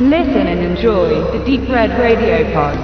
Listen and enjoy the Deep Red Radio Pod.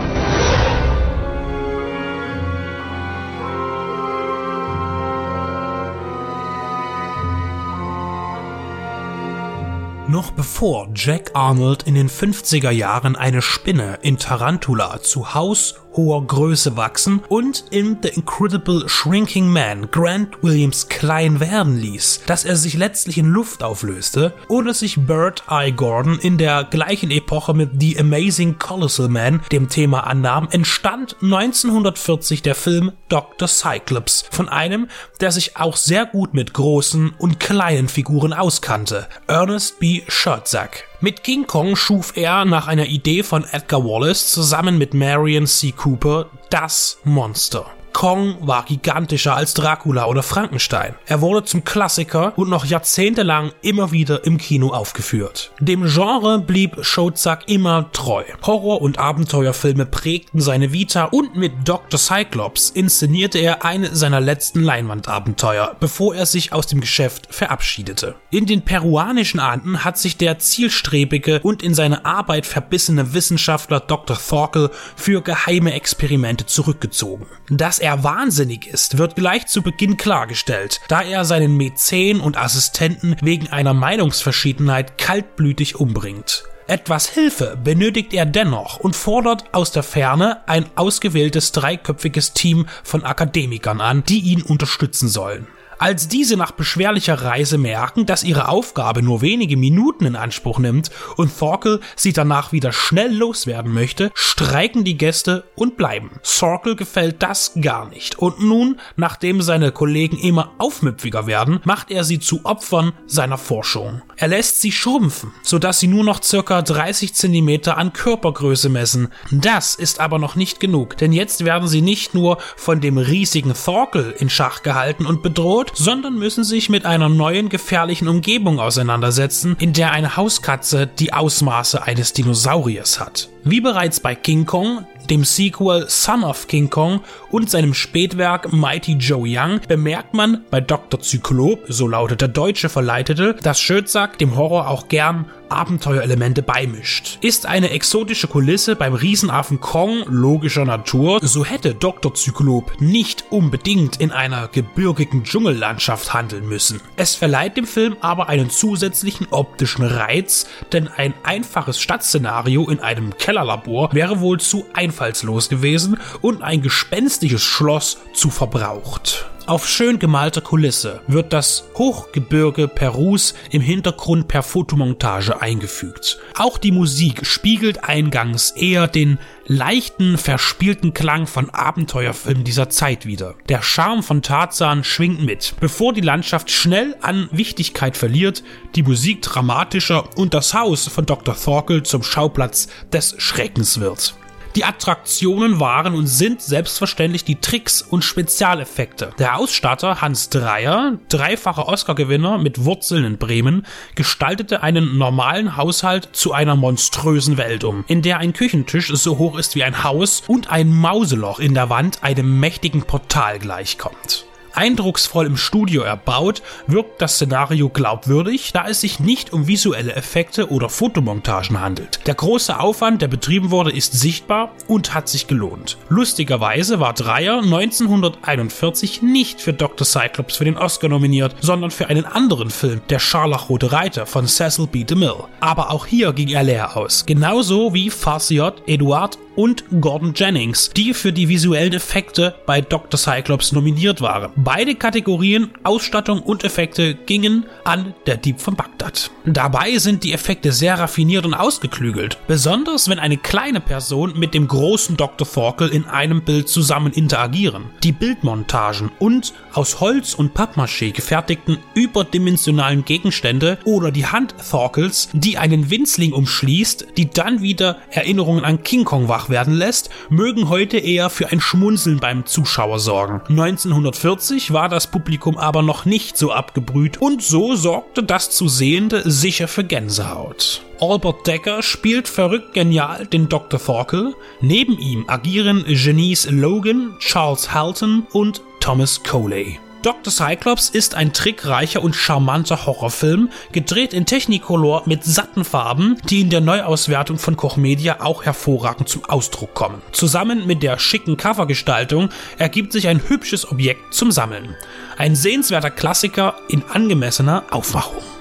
Noch bevor Jack Arnold in den 50er Jahren eine Spinne in Tarantula zu Haus hoher Größe wachsen und in The Incredible Shrinking Man Grant Williams klein werden ließ, dass er sich letztlich in Luft auflöste, oder sich Bird Eye Gordon in der gleichen Epoche mit The Amazing Colossal Man dem Thema annahm, entstand 1940 der Film Dr. Cyclops von einem, der sich auch sehr gut mit großen und kleinen Figuren auskannte, Ernest B. Schertzak. Mit King Kong schuf er nach einer Idee von Edgar Wallace zusammen mit Marion C. Cooper das Monster. Kong war gigantischer als Dracula oder Frankenstein. Er wurde zum Klassiker und noch jahrzehntelang immer wieder im Kino aufgeführt. Dem Genre blieb Shozak immer treu. Horror- und Abenteuerfilme prägten seine Vita und mit Dr. Cyclops inszenierte er eine seiner letzten Leinwandabenteuer, bevor er sich aus dem Geschäft verabschiedete. In den peruanischen Anden hat sich der zielstrebige und in seine Arbeit verbissene Wissenschaftler Dr. Thorkel für geheime Experimente zurückgezogen. Dass er wahnsinnig ist, wird gleich zu Beginn klargestellt, da er seinen Mäzen und Assistenten wegen einer Meinungsverschiedenheit kaltblütig umbringt. Etwas Hilfe benötigt er dennoch und fordert aus der Ferne ein ausgewähltes dreiköpfiges Team von Akademikern an, die ihn unterstützen sollen. Als diese nach beschwerlicher Reise merken, dass ihre Aufgabe nur wenige Minuten in Anspruch nimmt und Thorkel sie danach wieder schnell loswerden möchte, streiken die Gäste und bleiben. Thorkel gefällt das gar nicht und nun, nachdem seine Kollegen immer aufmüpfiger werden, macht er sie zu Opfern seiner Forschung. Er lässt sie schrumpfen, sodass sie nur noch circa 30 Zentimeter an Körpergröße messen. Das ist aber noch nicht genug, denn jetzt werden sie nicht nur von dem riesigen Thorkel in Schach gehalten und bedroht, sondern müssen sich mit einer neuen gefährlichen Umgebung auseinandersetzen, in der eine Hauskatze die Ausmaße eines Dinosauriers hat. Wie bereits bei King Kong, dem Sequel Son of King Kong und seinem Spätwerk Mighty Joe Young bemerkt man bei Dr. Zyklop, so lautet der deutsche Verleitete, dass Schötzak dem Horror auch gern Abenteuerelemente beimischt. Ist eine exotische Kulisse beim Riesenaffen Kong logischer Natur, so hätte Dr. Zyklop nicht unbedingt in einer gebirgigen Dschungellandschaft handeln müssen. Es verleiht dem Film aber einen zusätzlichen optischen Reiz, denn ein einfaches Stadtszenario in einem Kellerlabor wäre wohl zu einfallslos gewesen und ein gespenstisches Schloss zu verbraucht. Auf schön gemalter Kulisse wird das Hochgebirge Perus im Hintergrund per Fotomontage eingefügt. Auch die Musik spiegelt eingangs eher den leichten, verspielten Klang von Abenteuerfilmen dieser Zeit wider. Der Charme von Tarzan schwingt mit, bevor die Landschaft schnell an Wichtigkeit verliert, die Musik dramatischer und das Haus von Dr. Thorkel zum Schauplatz des Schreckens wird. Die Attraktionen waren und sind selbstverständlich die Tricks und Spezialeffekte. Der Ausstatter Hans Dreier, dreifacher Oscar-Gewinner mit Wurzeln in Bremen, gestaltete einen normalen Haushalt zu einer monströsen Welt um, in der ein Küchentisch so hoch ist wie ein Haus und ein Mauseloch in der Wand einem mächtigen Portal gleichkommt. Eindrucksvoll im Studio erbaut, wirkt das Szenario glaubwürdig, da es sich nicht um visuelle Effekte oder Fotomontagen handelt. Der große Aufwand, der betrieben wurde, ist sichtbar und hat sich gelohnt. Lustigerweise war Dreyer 1941 nicht für Dr. Cyclops für den Oscar nominiert, sondern für einen anderen Film, Der Scharlachrote Reiter von Cecil B. DeMille. Aber auch hier ging er leer aus, genauso wie Farciot, Eduard und Gordon Jennings, die für die visuellen Effekte bei Dr. Cyclops nominiert waren. Beide Kategorien, Ausstattung und Effekte, gingen an der Dieb von Bagdad. Dabei sind die Effekte sehr raffiniert und ausgeklügelt, besonders wenn eine kleine Person mit dem großen Dr. Thorkel in einem Bild zusammen interagieren. Die Bildmontagen und aus Holz und Pappmaché gefertigten überdimensionalen Gegenstände oder die Hand Thorkels, die einen Winzling umschließt, die dann wieder Erinnerungen an King Kong wach werden lässt, mögen heute eher für ein Schmunzeln beim Zuschauer sorgen. 1940 war das Publikum aber noch nicht so abgebrüht und so sorgte das zu Sehende sicher für Gänsehaut. Albert Decker spielt verrückt genial den Dr. Thorkel. Neben ihm agieren Genies Logan, Charles Halton und Thomas Coley. Dr. Cyclops ist ein trickreicher und charmanter Horrorfilm, gedreht in Technicolor mit satten Farben, die in der Neuauswertung von Koch Media auch hervorragend zum Ausdruck kommen. Zusammen mit der schicken Covergestaltung ergibt sich ein hübsches Objekt zum Sammeln. Ein sehenswerter Klassiker in angemessener Aufmachung.